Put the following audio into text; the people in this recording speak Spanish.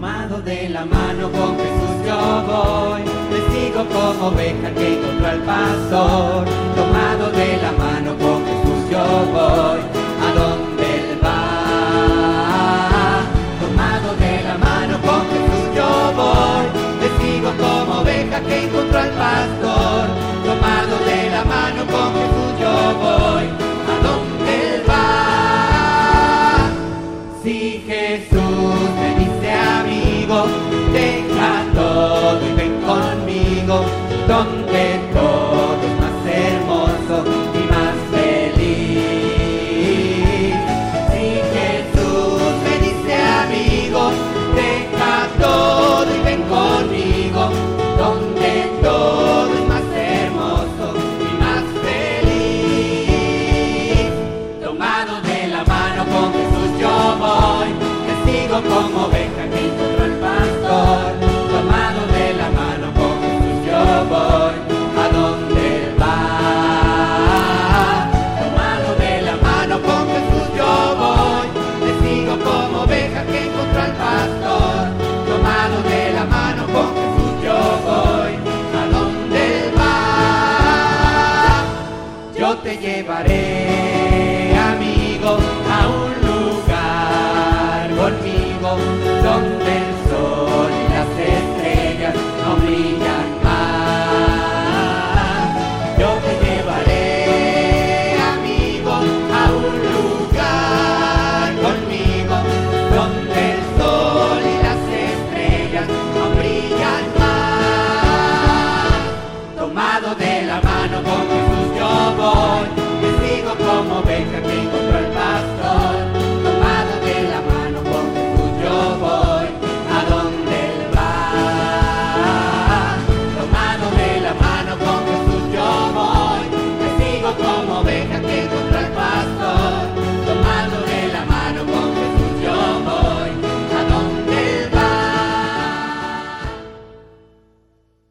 Tomado de la mano con Jesús yo voy, le sigo como oveja que encontró al pastor. Tomado de la mano con Jesús yo voy, a donde él va. Tomado de la mano con Jesús yo voy, le sigo como oveja que encontró al pastor. Tomado de la mano con Jesús tem caminho. te llevaré.